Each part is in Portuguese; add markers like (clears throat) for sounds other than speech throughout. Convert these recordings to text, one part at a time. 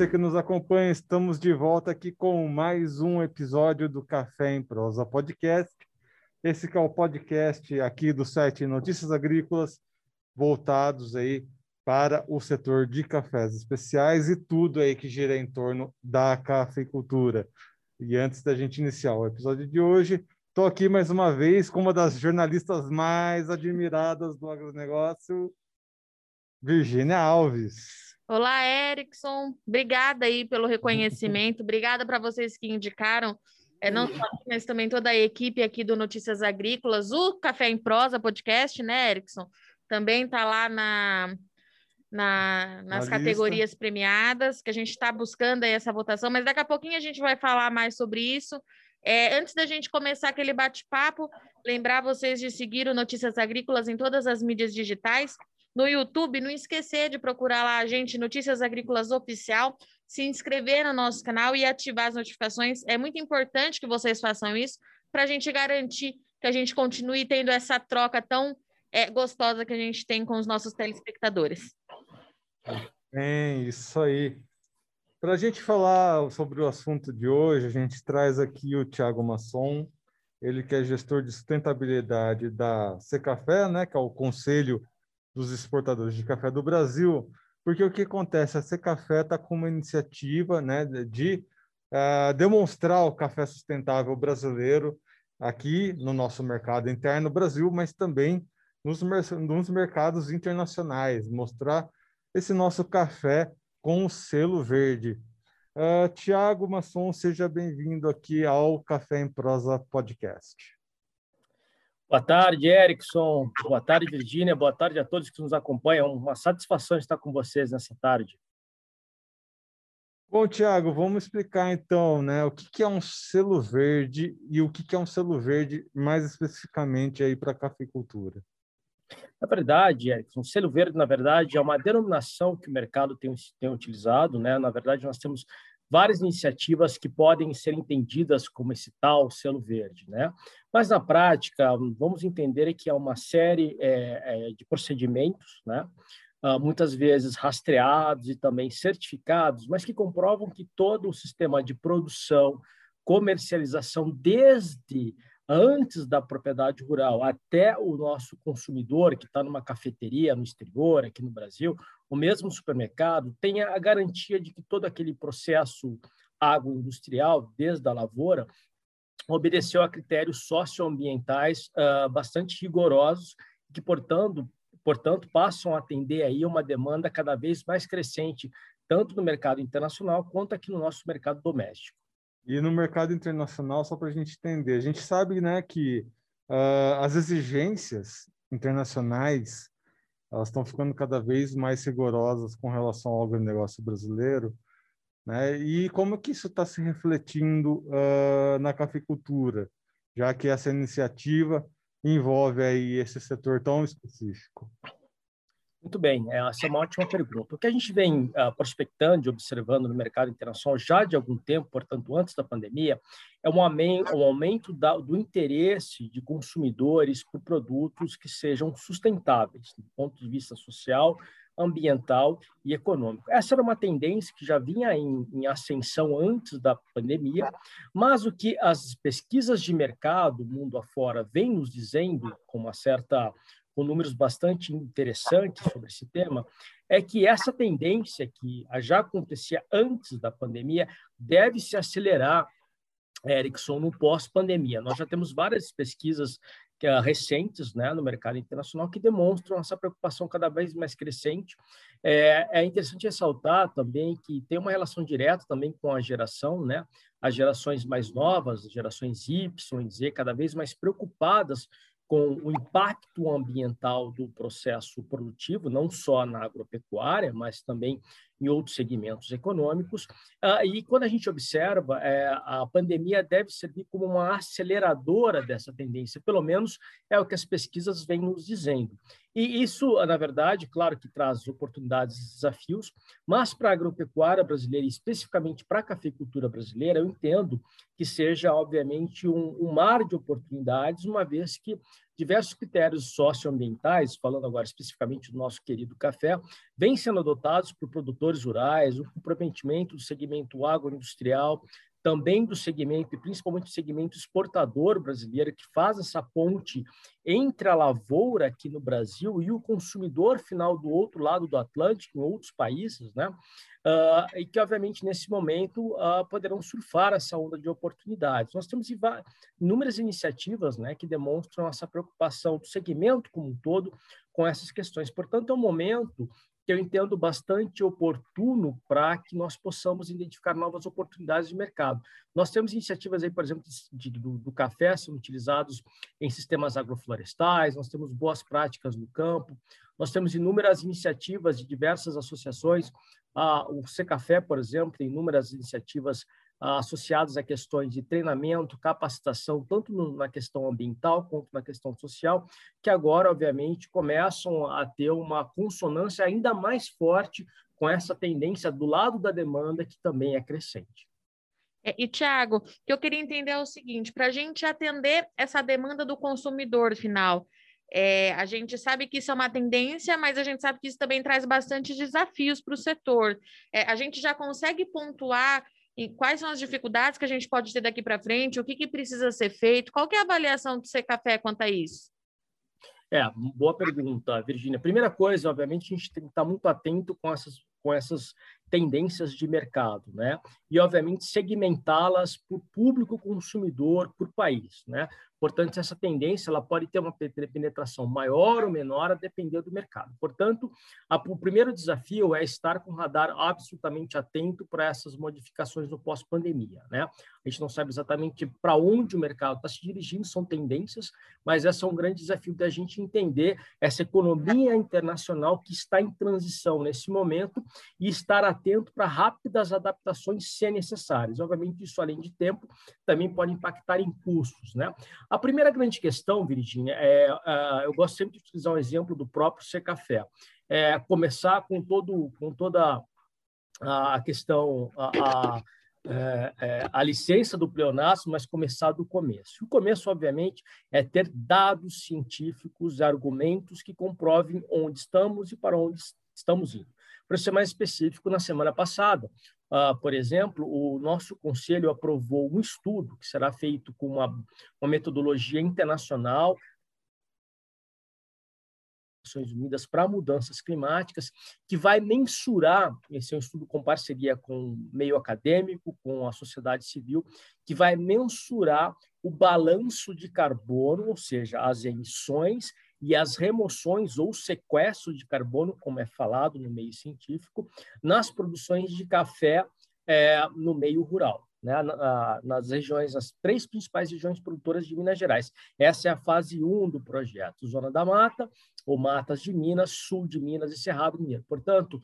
você que nos acompanha. Estamos de volta aqui com mais um episódio do Café em Prosa Podcast. Esse que é o podcast aqui do site Notícias Agrícolas, voltados aí para o setor de cafés especiais e tudo aí que gira em torno da cafeicultura. E antes da gente iniciar o episódio de hoje, estou aqui mais uma vez com uma das jornalistas mais admiradas do agronegócio, Virgínia Alves. Olá, Erickson. Obrigada aí pelo reconhecimento. Obrigada para vocês que indicaram, é, não só mas também toda a equipe aqui do Notícias Agrícolas, o Café em Prosa podcast, né, Erickson? Também está lá na, na, nas na categorias premiadas, que a gente está buscando aí essa votação, mas daqui a pouquinho a gente vai falar mais sobre isso. É, antes da gente começar aquele bate-papo, lembrar vocês de seguir o Notícias Agrícolas em todas as mídias digitais no YouTube, não esquecer de procurar lá a gente, Notícias Agrícolas Oficial, se inscrever no nosso canal e ativar as notificações. É muito importante que vocês façam isso para a gente garantir que a gente continue tendo essa troca tão é, gostosa que a gente tem com os nossos telespectadores. É, isso aí. Para a gente falar sobre o assunto de hoje, a gente traz aqui o Tiago Masson, ele que é gestor de sustentabilidade da Secafé, né, que é o Conselho dos exportadores de café do Brasil, porque o que acontece? A Secafé está com uma iniciativa né, de uh, demonstrar o café sustentável brasileiro aqui no nosso mercado interno Brasil, mas também nos, nos mercados internacionais, mostrar esse nosso café com o selo verde. Uh, Tiago Masson, seja bem-vindo aqui ao Café em Prosa Podcast. Boa tarde, Erickson. Boa tarde, Virgínia. Boa tarde a todos que nos acompanham. Uma satisfação estar com vocês nessa tarde. Bom, Tiago, vamos explicar então, né, o que é um selo verde e o que é um selo verde mais especificamente aí para a cafeicultura. Na verdade, Erickson, selo verde, na verdade, é uma denominação que o mercado tem, tem utilizado, né? Na verdade, nós temos várias iniciativas que podem ser entendidas como esse tal selo verde, né? Mas na prática, vamos entender que é uma série é, é, de procedimentos, né? Uh, muitas vezes rastreados e também certificados, mas que comprovam que todo o sistema de produção, comercialização, desde antes da propriedade rural até o nosso consumidor que está numa cafeteria no exterior, aqui no Brasil, o mesmo supermercado, tenha a garantia de que todo aquele processo agroindustrial, desde a lavoura, obedeceu a critérios socioambientais uh, bastante rigorosos, que, portanto, portanto, passam a atender aí uma demanda cada vez mais crescente, tanto no mercado internacional quanto aqui no nosso mercado doméstico. E no mercado internacional, só para a gente entender, a gente sabe né, que uh, as exigências internacionais elas estão ficando cada vez mais rigorosas com relação ao agronegócio brasileiro, né? E como que isso está se refletindo uh, na cafeicultura, já que essa iniciativa envolve aí esse setor tão específico? Muito bem, é, essa é uma ótima pergunta. O que a gente vem uh, prospectando e observando no mercado internacional já de algum tempo, portanto, antes da pandemia, é um aumento, um do interesse de consumidores por produtos que sejam sustentáveis, do ponto de vista social, ambiental e econômico. Essa era uma tendência que já vinha em ascensão antes da pandemia, mas o que as pesquisas de mercado, mundo afora, vêm nos dizendo com uma certa com números bastante interessantes sobre esse tema, é que essa tendência que já acontecia antes da pandemia deve se acelerar, Erickson, no pós-pandemia. Nós já temos várias pesquisas uh, recentes né, no mercado internacional que demonstram essa preocupação cada vez mais crescente. É, é interessante ressaltar também que tem uma relação direta também com a geração, né? As gerações mais novas, as gerações Y e Z, cada vez mais preocupadas com o impacto ambiental do processo produtivo, não só na agropecuária, mas também em outros segmentos econômicos. Ah, e quando a gente observa, é, a pandemia deve servir como uma aceleradora dessa tendência, pelo menos é o que as pesquisas vêm nos dizendo. E isso, na verdade, claro que traz oportunidades e desafios, mas para a agropecuária brasileira, especificamente para a cafeicultura brasileira, eu entendo que seja, obviamente, um, um mar de oportunidades, uma vez que diversos critérios socioambientais, falando agora especificamente do nosso querido café, vêm sendo adotados por produtores rurais, o comprometimento do segmento agroindustrial, também do segmento, e principalmente do segmento exportador brasileiro, que faz essa ponte entre a lavoura aqui no Brasil e o consumidor final do outro lado do Atlântico, em outros países, né? Uh, e que, obviamente, nesse momento uh, poderão surfar essa onda de oportunidades. Nós temos inúmeras iniciativas né, que demonstram essa preocupação do segmento como um todo com essas questões. Portanto, é um momento que eu entendo bastante oportuno para que nós possamos identificar novas oportunidades de mercado. Nós temos iniciativas aí, por exemplo, de, do, do, café sendo utilizados em sistemas agroflorestais, nós temos boas práticas no campo, nós temos inúmeras iniciativas de diversas associações, ah, o Secafé, por exemplo, tem inúmeras iniciativas associados a questões de treinamento, capacitação, tanto na questão ambiental quanto na questão social, que agora, obviamente, começam a ter uma consonância ainda mais forte com essa tendência do lado da demanda, que também é crescente. É, e, Tiago, o que eu queria entender é o seguinte: para a gente atender essa demanda do consumidor final, é, a gente sabe que isso é uma tendência, mas a gente sabe que isso também traz bastante desafios para o setor. É, a gente já consegue pontuar e quais são as dificuldades que a gente pode ter daqui para frente? O que, que precisa ser feito? Qual é a avaliação do Ser Café quanto a isso? É, boa pergunta, Virgínia. Primeira coisa, obviamente, a gente tem que estar muito atento com essas, com essas tendências de mercado, né? E, obviamente, segmentá-las por público consumidor, por país, né? Portanto, essa tendência ela pode ter uma penetração maior ou menor a depender do mercado. Portanto, a, o primeiro desafio é estar com o radar absolutamente atento para essas modificações no pós-pandemia. Né? A gente não sabe exatamente para onde o mercado está se dirigindo, são tendências, mas esse é um grande desafio da gente entender essa economia internacional que está em transição nesse momento e estar atento para rápidas adaptações se necessárias. Obviamente, isso, além de tempo, também pode impactar em custos. Né? A primeira grande questão, Virginia, é, uh, eu gosto sempre de utilizar um exemplo do próprio Secafé. É começar com, todo, com toda a questão, a, a, é, é, a licença do pleonasmo, mas começar do começo. O começo, obviamente, é ter dados científicos, argumentos que comprovem onde estamos e para onde estamos indo. Para ser mais específico, na semana passada, Uh, por exemplo, o nosso conselho aprovou um estudo que será feito com uma, uma metodologia internacional Nações Unidas para mudanças climáticas, que vai mensurar, esse é um estudo com parceria com o meio acadêmico, com a sociedade civil, que vai mensurar o balanço de carbono, ou seja, as emissões e as remoções ou sequestro de carbono, como é falado no meio científico, nas produções de café é, no meio rural. Né, nas regiões, as três principais regiões produtoras de Minas Gerais. Essa é a fase 1 do projeto, Zona da Mata, ou Matas de Minas, Sul de Minas e Cerrado Mineiro. Portanto,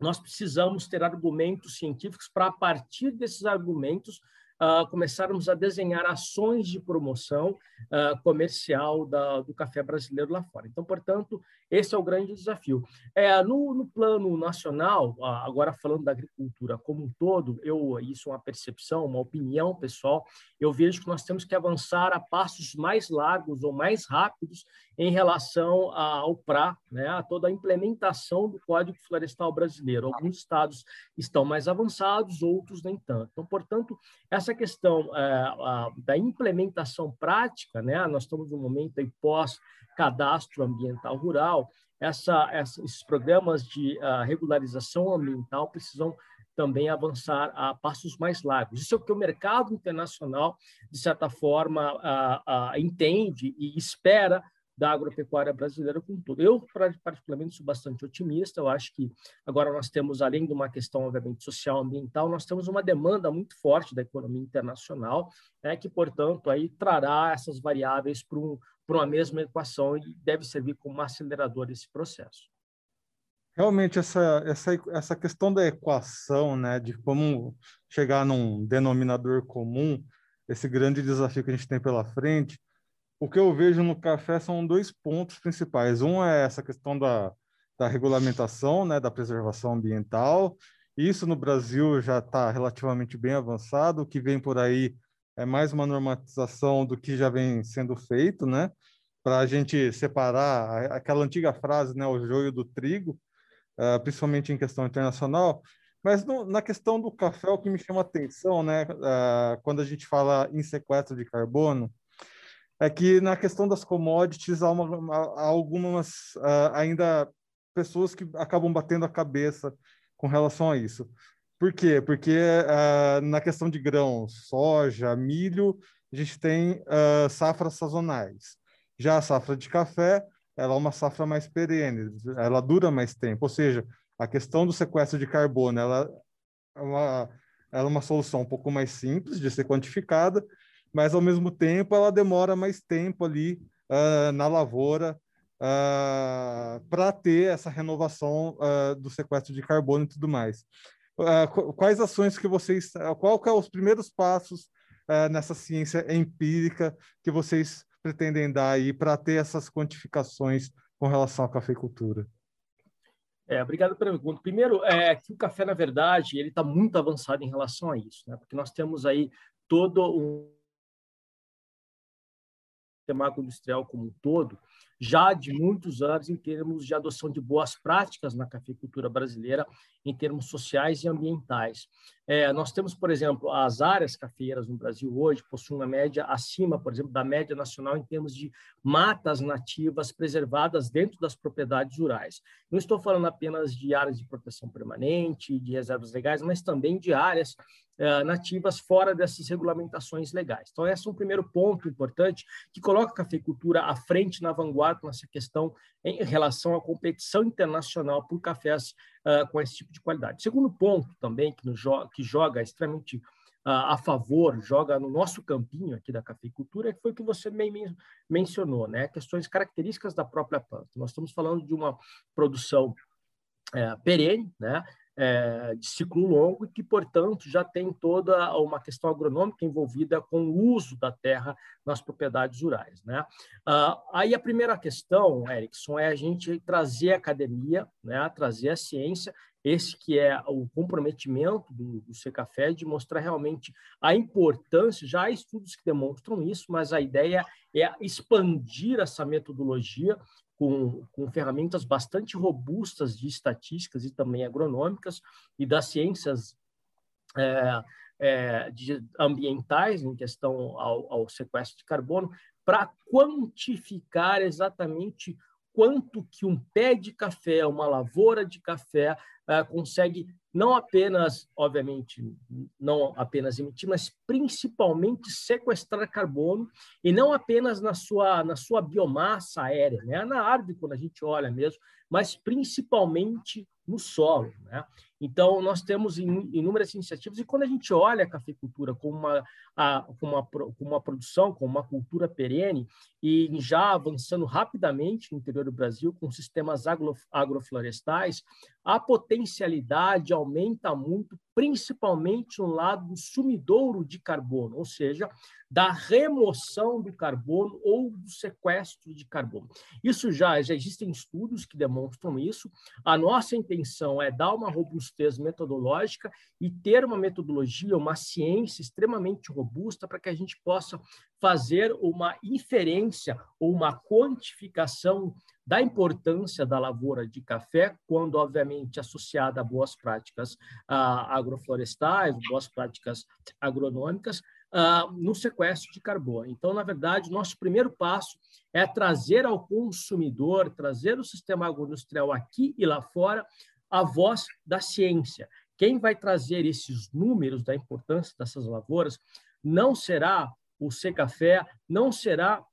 nós precisamos ter argumentos científicos para, a partir desses argumentos, uh, começarmos a desenhar ações de promoção uh, comercial da, do café brasileiro lá fora. Então, portanto, esse é o grande desafio. É, no, no plano nacional, agora falando da agricultura como um todo, eu isso é uma percepção, uma opinião pessoal, eu vejo que nós temos que avançar a passos mais largos ou mais rápidos em relação ao PRA, né, a toda a implementação do Código Florestal Brasileiro. Alguns estados estão mais avançados, outros nem tanto. Então, portanto, essa questão é, a, da implementação prática, né, nós estamos no momento aí pós cadastro ambiental rural, essa, essa, esses programas de uh, regularização ambiental precisam também avançar a passos mais largos. Isso é o que o mercado internacional, de certa forma, uh, uh, entende e espera da agropecuária brasileira como tudo. Eu, particularmente, sou bastante otimista. Eu acho que agora nós temos, além de uma questão, obviamente, social, ambiental, nós temos uma demanda muito forte da economia internacional, né, que, portanto, aí trará essas variáveis para um, uma mesma equação e deve servir como acelerador desse processo. Realmente, essa, essa, essa questão da equação, né, de como chegar num denominador comum, esse grande desafio que a gente tem pela frente, o que eu vejo no café são dois pontos principais. Um é essa questão da, da regulamentação, né, da preservação ambiental. Isso no Brasil já está relativamente bem avançado. O que vem por aí é mais uma normatização do que já vem sendo feito, né? para a gente separar aquela antiga frase, né, o joio do trigo, uh, principalmente em questão internacional. Mas no, na questão do café, o que me chama atenção, né, uh, quando a gente fala em sequestro de carbono, é que na questão das commodities há, uma, há algumas uh, ainda pessoas que acabam batendo a cabeça com relação a isso. Por quê? Porque uh, na questão de grãos, soja, milho, a gente tem uh, safras sazonais. Já a safra de café, ela é uma safra mais perene, ela dura mais tempo. Ou seja, a questão do sequestro de carbono, ela é uma, ela é uma solução um pouco mais simples de ser quantificada, mas ao mesmo tempo ela demora mais tempo ali uh, na lavoura uh, para ter essa renovação uh, do sequestro de carbono e tudo mais. Quais ações que vocês, qual que é os primeiros passos nessa ciência empírica que vocês pretendem dar aí para ter essas quantificações com relação à cafeicultura? É, obrigado pela pergunta. Primeiro, é que o café, na verdade, ele está muito avançado em relação a isso, né? porque nós temos aí todo um sistema agroindustrial como um todo, já de muitos anos em termos de adoção de boas práticas na cafeicultura brasileira, em termos sociais e ambientais. É, nós temos, por exemplo, as áreas cafeeiras no Brasil hoje possuem uma média acima, por exemplo, da média nacional em termos de matas nativas preservadas dentro das propriedades rurais. Não estou falando apenas de áreas de proteção permanente, de reservas legais, mas também de áreas é, nativas fora dessas regulamentações legais. Então, esse é um primeiro ponto importante que coloca a cafeicultura à frente, na vanguarda, nessa questão em relação à competição internacional por cafés uh, com esse tipo de qualidade. Segundo ponto também, que, jo que joga extremamente uh, a favor, joga no nosso campinho aqui da cafeicultura, que foi o que você bem mencionou, né? questões características da própria planta. Nós estamos falando de uma produção é, perene, né? É, de ciclo longo e que, portanto, já tem toda uma questão agronômica envolvida com o uso da terra nas propriedades rurais. Né? Ah, aí a primeira questão, Erickson, é a gente trazer a academia, né, trazer a ciência, esse que é o comprometimento do, do Secafé de mostrar realmente a importância, já há estudos que demonstram isso, mas a ideia é expandir essa metodologia com, com ferramentas bastante robustas de estatísticas e também agronômicas e das ciências é, é, de, ambientais em questão ao, ao sequestro de carbono, para quantificar exatamente quanto que um pé de café, uma lavoura de café, uh, consegue não apenas, obviamente, não apenas emitir, mas principalmente sequestrar carbono e não apenas na sua na sua biomassa aérea, né? Na árvore quando a gente olha mesmo, mas principalmente no solo. Né? Então, nós temos inúmeras iniciativas, e quando a gente olha a cafeicultura como uma, a, como uma, como uma produção, como uma cultura perene, e já avançando rapidamente no interior do Brasil, com sistemas agro, agroflorestais, a potencialidade aumenta muito, principalmente no lado do sumidouro de carbono, ou seja, da remoção do carbono ou do sequestro de carbono. Isso já, já existem estudos que demonstram isso. A nossa intenção é dar uma robustez metodológica e ter uma metodologia, uma ciência extremamente robusta para que a gente possa fazer uma inferência ou uma quantificação da importância da lavoura de café, quando, obviamente, associada a boas práticas ah, agroflorestais, boas práticas agronômicas, ah, no sequestro de carbono. Então, na verdade, nosso primeiro passo é trazer ao consumidor, trazer o sistema agroindustrial aqui e lá fora, a voz da ciência. Quem vai trazer esses números da importância dessas lavouras não será o Secafé, não será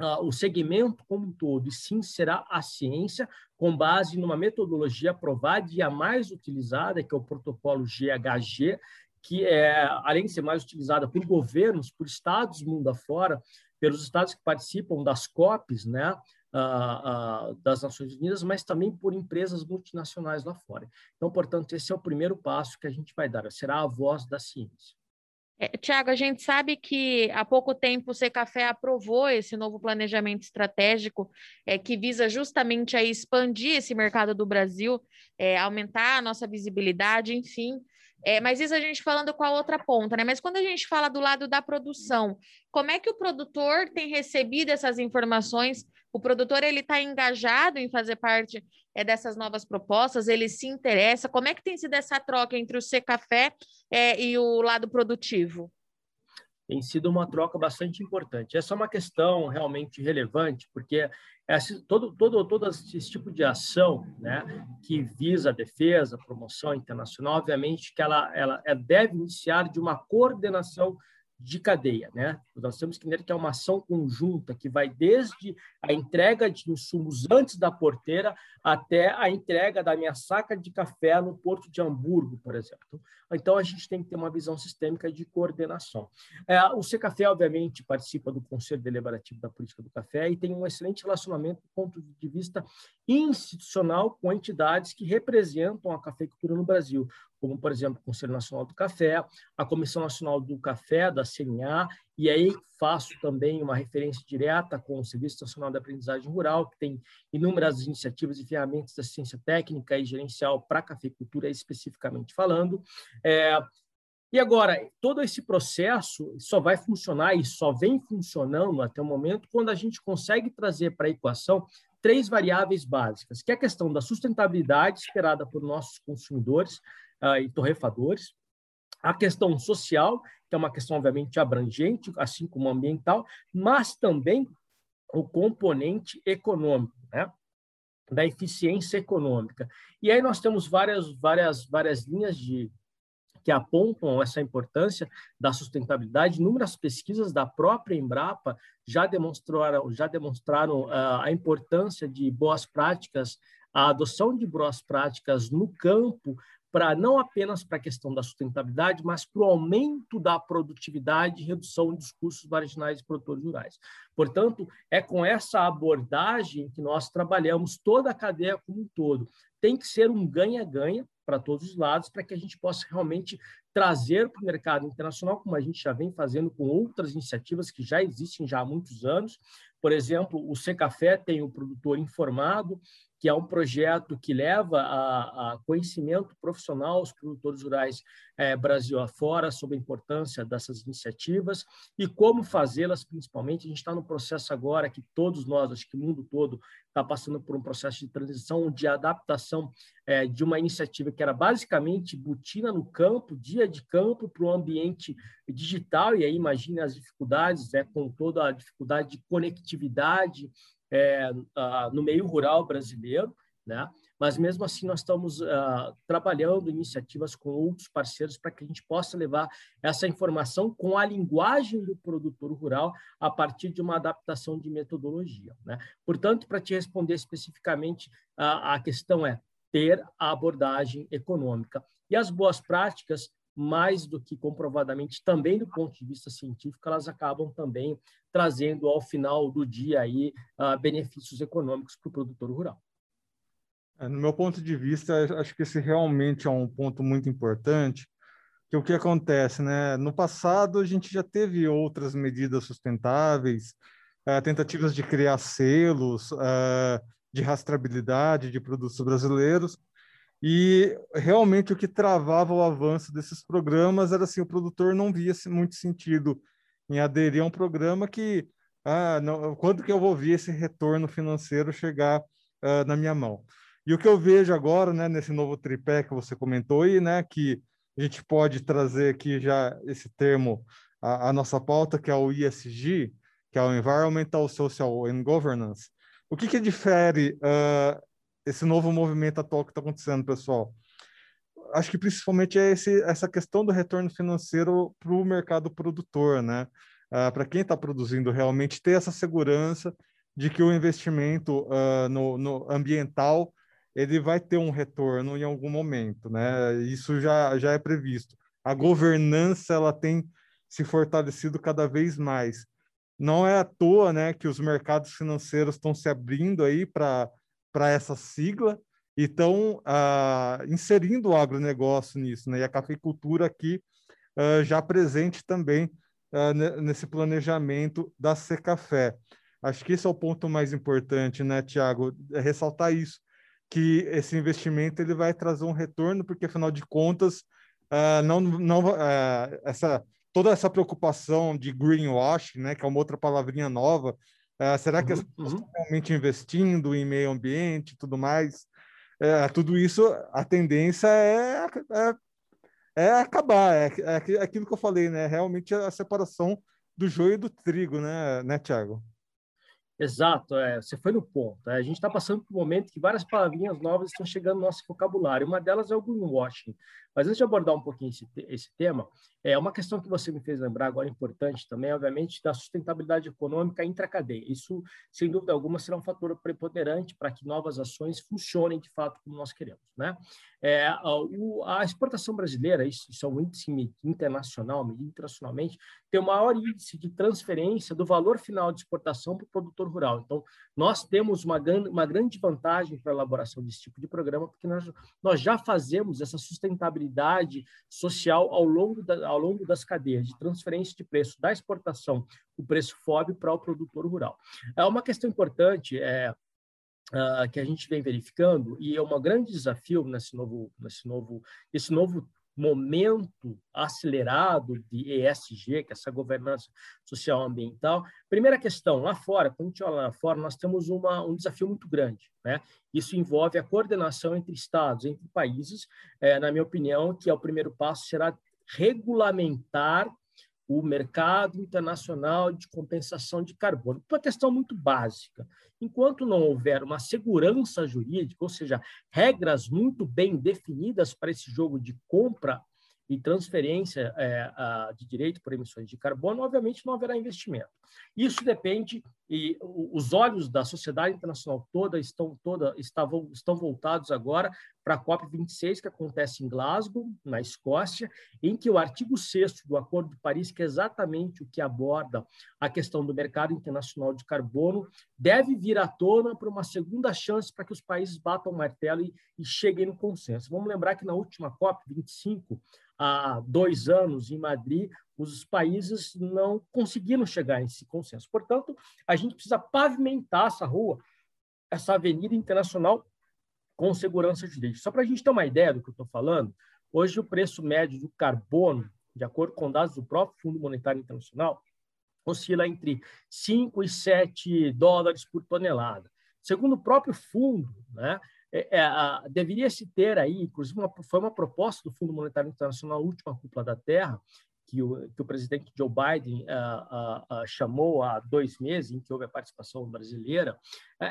uh, o segmento como um todo, e sim será a ciência, com base numa metodologia aprovada e a mais utilizada, que é o protocolo GHG, que é, além de ser mais utilizada por governos, por estados mundo afora, pelos estados que participam das COPs, né, uh, uh, das Nações Unidas, mas também por empresas multinacionais lá fora. Então, portanto, esse é o primeiro passo que a gente vai dar, será a voz da ciência. É, Tiago, a gente sabe que há pouco tempo o Secafé aprovou esse novo planejamento estratégico é, que visa justamente a expandir esse mercado do Brasil, é, aumentar a nossa visibilidade, enfim. É, mas isso a gente falando com a outra ponta, né? Mas quando a gente fala do lado da produção, como é que o produtor tem recebido essas informações? O produtor ele está engajado em fazer parte é, dessas novas propostas, ele se interessa. Como é que tem sido essa troca entre o C Café é, e o lado produtivo? Tem sido uma troca bastante importante. Essa é uma questão realmente relevante, porque todo, todo, todo esse tipo de ação né, que visa a defesa, promoção internacional, obviamente que ela, ela deve iniciar de uma coordenação de cadeia, né? Nós temos que entender que é uma ação conjunta que vai desde a entrega de insumos antes da porteira até a entrega da minha saca de café no porto de Hamburgo, por exemplo. Então, a gente tem que ter uma visão sistêmica de coordenação. É, o Secafé, obviamente, participa do Conselho Deliberativo da Política do Café e tem um excelente relacionamento do ponto de vista institucional com entidades que representam a cafeicultura no Brasil, como, por exemplo, o Conselho Nacional do Café, a Comissão Nacional do Café, da CNA, e aí faço também uma referência direta com o Serviço Nacional de Aprendizagem Rural, que tem inúmeras iniciativas e ferramentas de assistência técnica e gerencial para a cafeicultura, especificamente falando. É, e agora, todo esse processo só vai funcionar e só vem funcionando até o momento quando a gente consegue trazer para a equação três variáveis básicas, que é a questão da sustentabilidade esperada por nossos consumidores uh, e torrefadores, a questão social, que é uma questão obviamente abrangente, assim como ambiental, mas também o componente econômico, né? da eficiência econômica. E aí nós temos várias, várias, várias linhas de que apontam essa importância da sustentabilidade. Inúmeras pesquisas da própria Embrapa já demonstraram, já demonstraram uh, a importância de boas práticas, a adoção de boas práticas no campo para não apenas para a questão da sustentabilidade, mas para o aumento da produtividade e redução dos custos marginais de produtores rurais. Portanto, é com essa abordagem que nós trabalhamos toda a cadeia como um todo. Tem que ser um ganha-ganha para todos os lados, para que a gente possa realmente trazer para o mercado internacional, como a gente já vem fazendo com outras iniciativas que já existem já há muitos anos. Por exemplo, o Secafé tem o produtor informado, que é um projeto que leva a, a conhecimento profissional aos produtores rurais é, Brasil afora sobre a importância dessas iniciativas e como fazê-las, principalmente. A gente está no processo agora que todos nós, acho que o mundo todo, está passando por um processo de transição, de adaptação é, de uma iniciativa que era basicamente botina no campo, dia de campo, para o ambiente digital, e aí imagine as dificuldades, é, com toda a dificuldade de conectividade, é, uh, no meio rural brasileiro, né? Mas mesmo assim nós estamos uh, trabalhando iniciativas com outros parceiros para que a gente possa levar essa informação com a linguagem do produtor rural a partir de uma adaptação de metodologia. Né? Portanto, para te responder especificamente, uh, a questão é ter a abordagem econômica e as boas práticas mais do que comprovadamente também do ponto de vista científico, elas acabam também trazendo ao final do dia aí uh, benefícios econômicos para o produtor rural. É, no meu ponto de vista, acho que esse realmente é um ponto muito importante, que o que acontece, né? No passado, a gente já teve outras medidas sustentáveis, uh, tentativas de criar selos, uh, de rastreabilidade de produtos brasileiros, e realmente o que travava o avanço desses programas era assim, o produtor não via muito sentido em aderir a um programa que, ah, não, quando que eu vou ver esse retorno financeiro chegar uh, na minha mão? E o que eu vejo agora, né, nesse novo tripé que você comentou aí, né, que a gente pode trazer aqui já esse termo a, a nossa pauta, que é o ESG, que é o Environmental, Social and Governance. O que que difere uh, esse novo movimento atual que está acontecendo, pessoal? Acho que principalmente é esse, essa questão do retorno financeiro para o mercado produtor, né? Uh, para quem está produzindo realmente ter essa segurança de que o investimento uh, no, no, ambiental ele vai ter um retorno em algum momento, né? Isso já, já é previsto. A governança ela tem se fortalecido cada vez mais. Não é à toa, né, que os mercados financeiros estão se abrindo aí para para essa sigla e estão ah, inserindo o agronegócio nisso, né? E a cafeicultura aqui ah, já presente também ah, nesse planejamento da Secafé. Acho que esse é o ponto mais importante, né, Tiago? É ressaltar isso, que esse investimento ele vai trazer um retorno, porque afinal de contas não, não essa toda essa preocupação de greenwash, né, que é uma outra palavrinha nova, uh, será que uhum, as pessoas uhum. estão realmente investindo em meio ambiente e tudo mais? tudo isso, a tendência é, é, é acabar, é, é aquilo que eu falei, né? Realmente a separação do joio e do trigo, né, né Tiago? Exato, é, você foi no ponto. É, a gente está passando por um momento que várias palavrinhas novas estão chegando no nosso vocabulário. Uma delas é o greenwashing. Mas antes de abordar um pouquinho esse, esse tema, é uma questão que você me fez lembrar agora importante também, obviamente, da sustentabilidade econômica intracadeia. Isso, sem dúvida alguma, será um fator preponderante para que novas ações funcionem de fato como nós queremos. Né? É, a, a, exportação brasileira, isso, isso é um índice internacional, internacionalmente, tem o maior índice de transferência do valor final de exportação para o produtor rural. Então, nós temos uma, uma grande vantagem para a elaboração desse tipo de programa, porque nós, nós já fazemos essa sustentabilidade social ao longo, da, ao longo das cadeias de transferência de preço da exportação, o preço FOB para o produtor rural. É uma questão importante, é, Uh, que a gente vem verificando e é um grande desafio nesse novo nesse novo esse novo momento acelerado de ESG, que é essa governança social ambiental. Primeira questão, lá fora, quando a gente olha lá fora, nós temos uma, um desafio muito grande. Né? Isso envolve a coordenação entre estados, entre países. É, na minha opinião, que é o primeiro passo será regulamentar o mercado internacional de compensação de carbono. Uma questão muito básica. Enquanto não houver uma segurança jurídica, ou seja, regras muito bem definidas para esse jogo de compra e transferência é, a, de direito por emissões de carbono, obviamente não haverá investimento. Isso depende e os olhos da sociedade internacional toda estão toda estavam estão voltados agora para a COP 26 que acontece em Glasgow, na Escócia, em que o artigo 6 do Acordo de Paris, que é exatamente o que aborda a questão do mercado internacional de carbono, deve vir à tona para uma segunda chance para que os países batam o martelo e, e cheguem no consenso. Vamos lembrar que na última COP 25 há dois anos em Madrid, os países não conseguiram chegar nesse consenso. Portanto, a gente precisa pavimentar essa rua, essa avenida internacional com segurança jurídica. Só para a gente ter uma ideia do que eu estou falando, hoje o preço médio do carbono, de acordo com dados do próprio Fundo Monetário Internacional, oscila entre 5 e 7 dólares por tonelada. Segundo o próprio fundo, né, é, é, a, deveria se ter aí, inclusive uma, foi uma proposta do Fundo Monetário Internacional, a última cúpula da Terra, que o, que o presidente Joe Biden uh, uh, chamou há dois meses, em que houve a participação brasileira,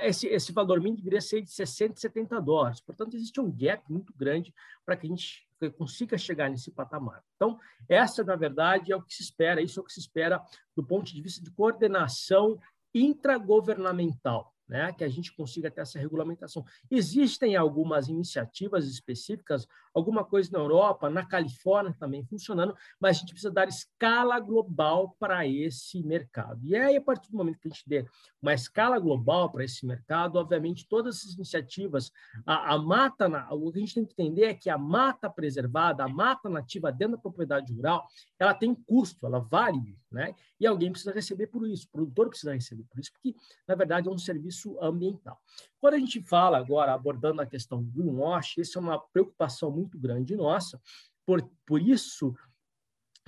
esse, esse valor mínimo deveria ser de 60 e 70 dólares. Portanto, existe um gap muito grande para que a gente consiga chegar nesse patamar. Então, essa, na verdade, é o que se espera, isso é o que se espera do ponto de vista de coordenação intragovernamental né, que a gente consiga ter essa regulamentação. Existem algumas iniciativas específicas, alguma coisa na Europa, na Califórnia também funcionando, mas a gente precisa dar escala global para esse mercado. E aí, a partir do momento que a gente der uma escala global para esse mercado, obviamente, todas essas iniciativas, a, a mata, na, o que a gente tem que entender é que a mata preservada, a mata nativa dentro da propriedade rural, ela tem custo, ela vale, né? E alguém precisa receber por isso, o produtor precisa receber por isso, porque, na verdade, é um serviço ambiental. Quando a gente fala agora, abordando a questão do greenwash, isso é uma preocupação muito grande nossa, por, por isso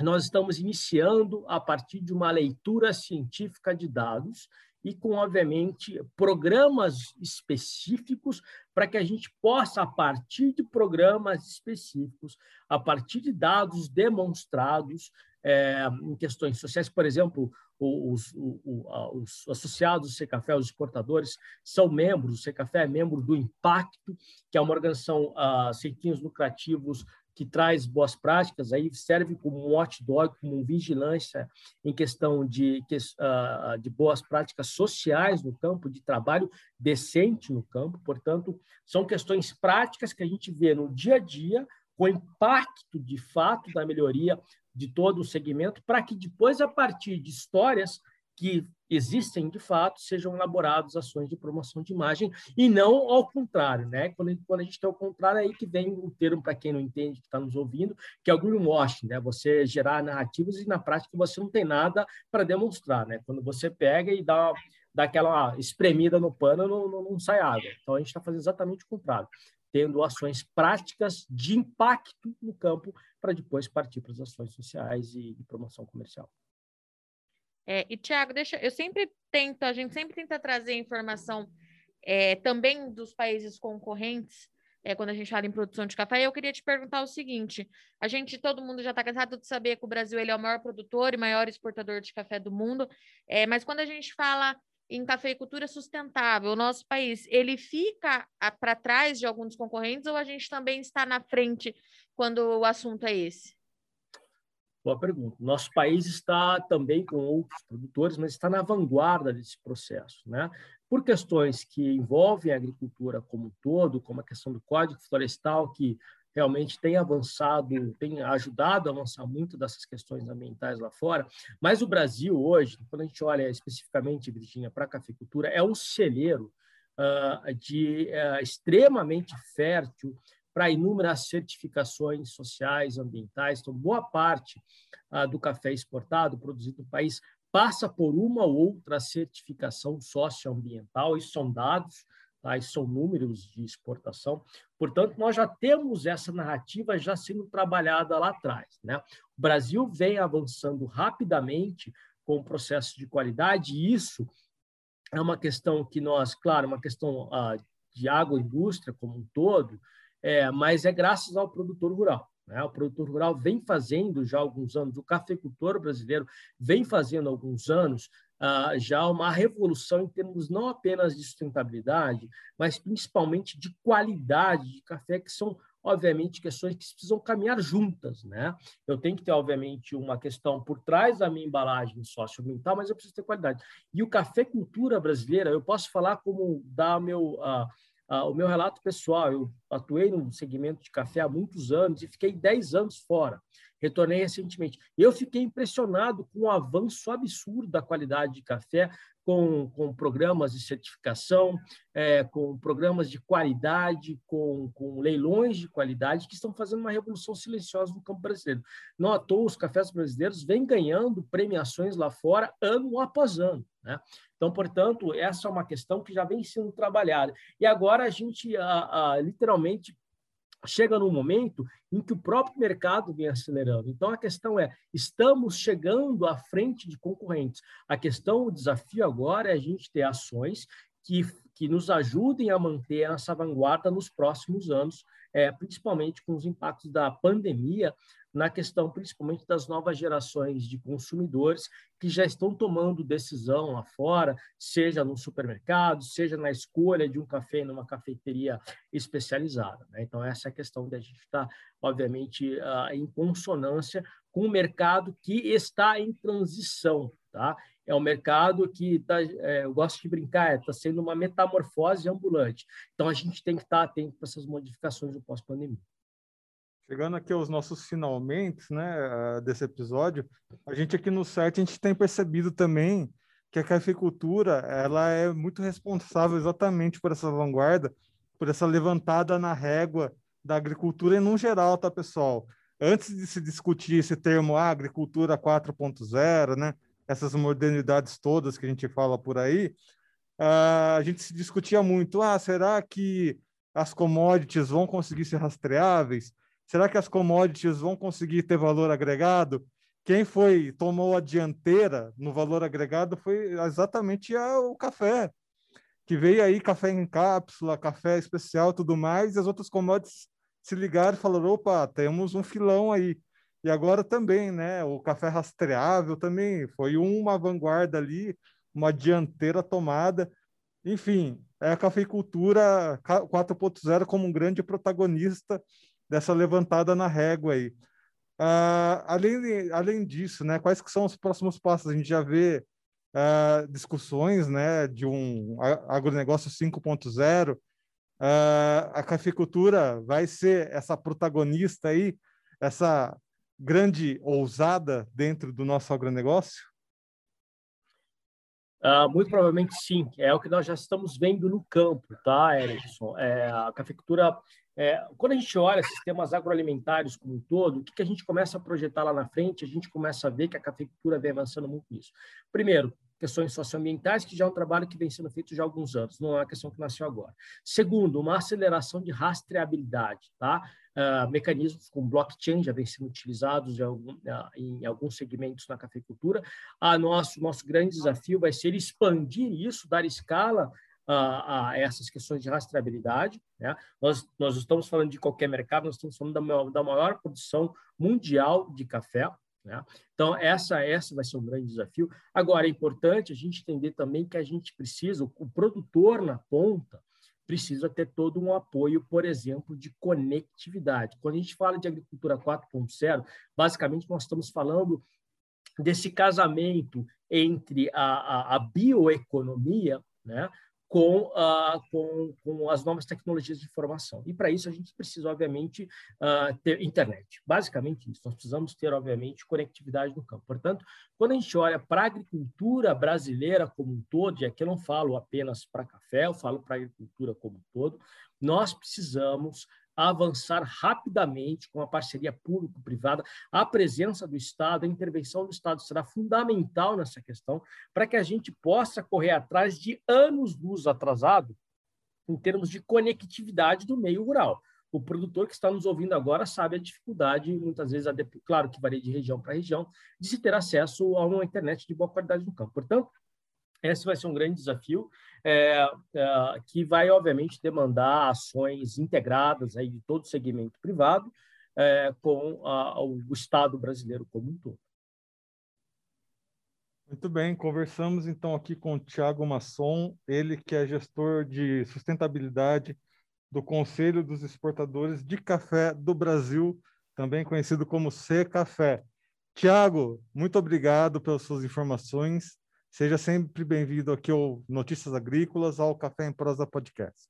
nós estamos iniciando a partir de uma leitura científica de dados e com, obviamente, programas específicos para que a gente possa, a partir de programas específicos, a partir de dados demonstrados é, em questões sociais, por exemplo, os, os, os associados do Secafé, os exportadores, são membros, o Secafé é membro do Impacto, que é uma organização uh, sem fins lucrativos que traz boas práticas, aí serve como um watchdog, como um vigilância em questão de, uh, de boas práticas sociais no campo, de trabalho decente no campo. Portanto, são questões práticas que a gente vê no dia a dia, com impacto de fato da melhoria de todo o segmento, para que depois, a partir de histórias que existem de fato, sejam elaboradas ações de promoção de imagem e não ao contrário, né? Quando, quando a gente tem o contrário, é aí que vem o termo, para quem não entende, que está nos ouvindo, que é o greenwashing, né? Você gerar narrativas e na prática você não tem nada para demonstrar, né? Quando você pega e dá dá aquela espremida no pano, não, não, não sai água. Então, a gente está fazendo exatamente o contrário, tendo ações práticas de impacto no campo para depois partir para as ações sociais e, e promoção comercial. É, e, Tiago, deixa, eu sempre tento, a gente sempre tenta trazer informação é, também dos países concorrentes, é, quando a gente fala em produção de café. Eu queria te perguntar o seguinte: a gente, todo mundo já está cansado de saber que o Brasil ele é o maior produtor e maior exportador de café do mundo, é, mas quando a gente fala em cafeicultura sustentável, o nosso país, ele fica para trás de alguns concorrentes ou a gente também está na frente quando o assunto é esse? Boa pergunta. Nosso país está também com outros produtores, mas está na vanguarda desse processo, né? Por questões que envolvem a agricultura como um todo, como a questão do Código Florestal, que realmente tem avançado, tem ajudado a avançar muito dessas questões ambientais lá fora. Mas o Brasil hoje, quando a gente olha especificamente, Virginia, para a cafeicultura, é um celeiro uh, de uh, extremamente fértil para inúmeras certificações sociais, ambientais. Então, boa parte uh, do café exportado, produzido no país, passa por uma ou outra certificação socioambiental, e são dados são números de exportação. Portanto, nós já temos essa narrativa já sendo trabalhada lá atrás. Né? O Brasil vem avançando rapidamente com o processo de qualidade, e isso é uma questão que nós, claro, uma questão ah, de agroindústria como um todo, é, mas é graças ao produtor rural. Né? O produtor rural vem fazendo já há alguns anos, o cafeicultor brasileiro vem fazendo há alguns anos uh, já uma revolução em termos não apenas de sustentabilidade, mas principalmente de qualidade de café, que são obviamente, questões que precisam caminhar juntas, né? Eu tenho que ter, obviamente, uma questão por trás da minha embalagem socioambiental, mas eu preciso ter qualidade. E o café cultura brasileira, eu posso falar como dar meu, uh, uh, o meu relato pessoal. Eu atuei no segmento de café há muitos anos e fiquei 10 anos fora retornei recentemente. Eu fiquei impressionado com o avanço absurdo da qualidade de café, com, com programas de certificação, é, com programas de qualidade, com, com leilões de qualidade, que estão fazendo uma revolução silenciosa no campo brasileiro. Não à toa, os cafés brasileiros vêm ganhando premiações lá fora ano após ano. Né? Então, portanto, essa é uma questão que já vem sendo trabalhada. E agora a gente, a, a, literalmente, chega num momento em que o próprio mercado vem acelerando. Então, a questão é, estamos chegando à frente de concorrentes. A questão, o desafio agora é a gente ter ações que, que nos ajudem a manter essa vanguarda nos próximos anos, é, principalmente com os impactos da pandemia, na questão principalmente das novas gerações de consumidores que já estão tomando decisão lá fora, seja no supermercado, seja na escolha de um café numa cafeteria especializada. Né? Então, essa é a questão da gente estar, obviamente, uh, em consonância com o mercado que está em transição. Tá? É um mercado que, tá, é, eu gosto de brincar, está sendo uma metamorfose ambulante. Então, a gente tem que estar atento para essas modificações do pós-pandemia. Chegando aqui aos nossos finalmente, né, desse episódio, a gente aqui no site a gente tem percebido também que a cafeicultura ela é muito responsável exatamente por essa vanguarda, por essa levantada na régua da agricultura e no geral, tá, pessoal? Antes de se discutir esse termo ah, agricultura 4.0, né, essas modernidades todas que a gente fala por aí, a gente se discutia muito, ah, será que as commodities vão conseguir ser rastreáveis? Será que as commodities vão conseguir ter valor agregado? Quem foi tomou a dianteira no valor agregado foi exatamente a, o café, que veio aí café em cápsula, café especial, tudo mais, e as outras commodities se ligaram e falaram: opa, temos um filão aí. E agora também, né? O café rastreável também foi uma vanguarda ali, uma dianteira tomada. Enfim, é a cafeicultura 4.0 como um grande protagonista dessa levantada na régua aí. Uh, além, além disso, né, quais que são os próximos passos? A gente já vê uh, discussões né, de um agronegócio 5.0. Uh, ah, a cafeicultura vai ser essa protagonista aí, essa grande ousada dentro do nosso agronegócio? Uh, muito provavelmente sim, é o que nós já estamos vendo no campo, tá, Erickson? É, a cafeicultura é, quando a gente olha sistemas agroalimentares como um todo, o que, que a gente começa a projetar lá na frente? A gente começa a ver que a cafeicultura vem avançando muito nisso. Primeiro, questões socioambientais, que já é um trabalho que vem sendo feito já há alguns anos, não é uma questão que nasceu agora. Segundo, uma aceleração de rastreabilidade, tá? Uh, mecanismos com blockchain já vem sendo utilizados em, algum, uh, em alguns segmentos na cafeicultura. A nosso, nosso grande desafio vai ser expandir isso, dar escala a, a essas questões de rastreabilidade. Né? Nós, nós estamos falando de qualquer mercado, nós estamos falando da maior, da maior produção mundial de café. Né? Então, essa, essa vai ser um grande desafio. Agora, é importante a gente entender também que a gente precisa, o produtor na ponta, precisa ter todo um apoio, por exemplo, de conectividade. Quando a gente fala de agricultura 4.0, basicamente nós estamos falando desse casamento entre a, a, a bioeconomia, né, com, uh, com, com as novas tecnologias de informação. E para isso a gente precisa, obviamente, uh, ter internet. Basicamente isso. Nós precisamos ter, obviamente, conectividade no campo. Portanto, quando a gente olha para a agricultura brasileira como um todo, e aqui eu não falo apenas para café, eu falo para a agricultura como um todo, nós precisamos avançar rapidamente com a parceria público-privada, a presença do Estado, a intervenção do Estado será fundamental nessa questão, para que a gente possa correr atrás de anos-luz atrasado em termos de conectividade do meio rural. O produtor que está nos ouvindo agora sabe a dificuldade, muitas vezes, claro que varia de região para região, de se ter acesso a uma internet de boa qualidade no campo. Portanto, esse vai ser um grande desafio é, é, que vai, obviamente, demandar ações integradas aí de todo o segmento privado é, com a, o Estado brasileiro como um todo. Muito bem, conversamos então aqui com o Tiago Masson, ele que é gestor de sustentabilidade do Conselho dos Exportadores de Café do Brasil, também conhecido como C Café. Tiago, muito obrigado pelas suas informações. Seja sempre bem-vindo aqui ao Notícias Agrícolas, ao Café em Prosa Podcast.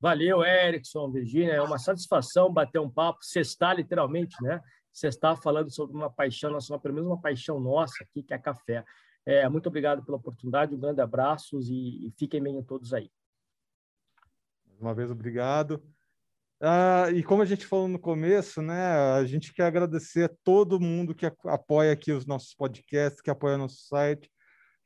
Valeu, Erickson, Virginia. É uma satisfação bater um papo, cestar literalmente, né? Cestar falando sobre uma paixão nacional, pelo menos uma paixão nossa aqui, que é café. É, muito obrigado pela oportunidade, um grande abraço e, e fiquem bem todos aí. Mais uma vez, obrigado. Ah, e como a gente falou no começo, né, a gente quer agradecer a todo mundo que apoia aqui os nossos podcasts, que apoia nosso site,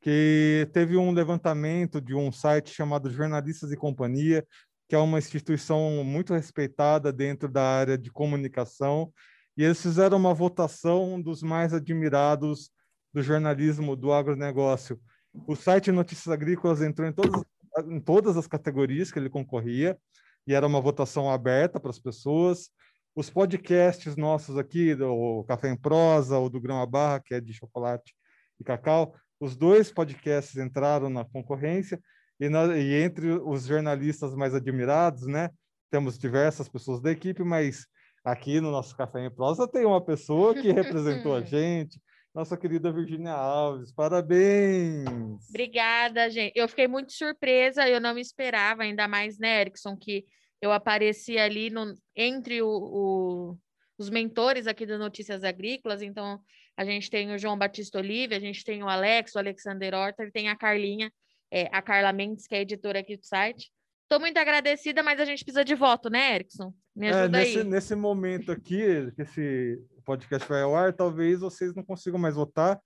que teve um levantamento de um site chamado Jornalistas e Companhia, que é uma instituição muito respeitada dentro da área de comunicação, e eles fizeram uma votação dos mais admirados do jornalismo do agronegócio. O site Notícias Agrícolas entrou em todas, em todas as categorias que ele concorria, e era uma votação aberta para as pessoas. Os podcasts nossos aqui, do Café em Prosa, ou do Grão a Barra, que é de chocolate e cacau, os dois podcasts entraram na concorrência e, na, e, entre os jornalistas mais admirados, né, temos diversas pessoas da equipe, mas aqui no nosso Café em Prosa tem uma pessoa que (laughs) representou a gente, nossa querida Virginia Alves. Parabéns! Obrigada, gente. Eu fiquei muito surpresa, eu não me esperava, ainda mais, né, Erickson, que eu apareci ali no, entre o, o, os mentores aqui do Notícias Agrícolas, então a gente tem o João Batista Olive, a gente tem o Alex, o Alexander Horta, tem a Carlinha, é, a Carla Mendes, que é editora aqui do site. Estou muito agradecida, mas a gente precisa de voto, né, Erickson? Me é, ajuda é, nesse, aí. Nesse momento aqui, que esse podcast vai ao ar, talvez vocês não consigam mais votar,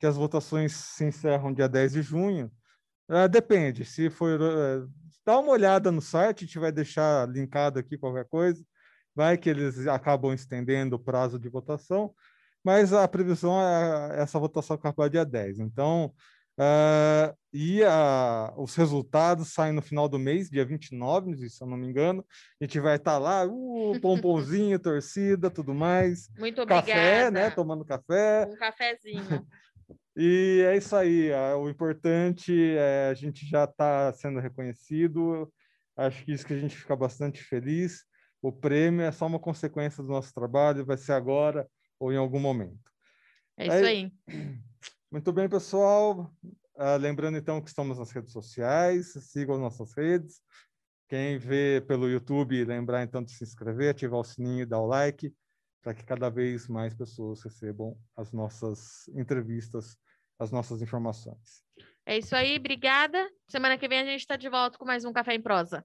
que as votações se encerram dia 10 de junho. É, depende, se for... É, dá uma olhada no site, a gente vai deixar linkado aqui qualquer coisa. Vai que eles acabam estendendo o prazo de votação mas a previsão é essa votação acabar dia 10. Então, uh, e a, os resultados saem no final do mês, dia 29, se eu não me engano. A gente vai estar tá lá, uh, (laughs) pomponzinho, torcida, tudo mais. Muito obrigada. Café, né? Tomando café. Um cafezinho. (laughs) E é isso aí. O importante é a gente já está sendo reconhecido. Acho que isso que a gente fica bastante feliz. O prêmio é só uma consequência do nosso trabalho, vai ser agora ou em algum momento. É isso aí. (clears throat) Muito bem, pessoal. Uh, lembrando então que estamos nas redes sociais, sigam nossas redes. Quem vê pelo YouTube, lembrar então de se inscrever, ativar o sininho e dar o like, para que cada vez mais pessoas recebam as nossas entrevistas, as nossas informações. É isso aí, obrigada. Semana que vem a gente está de volta com mais um Café em Prosa.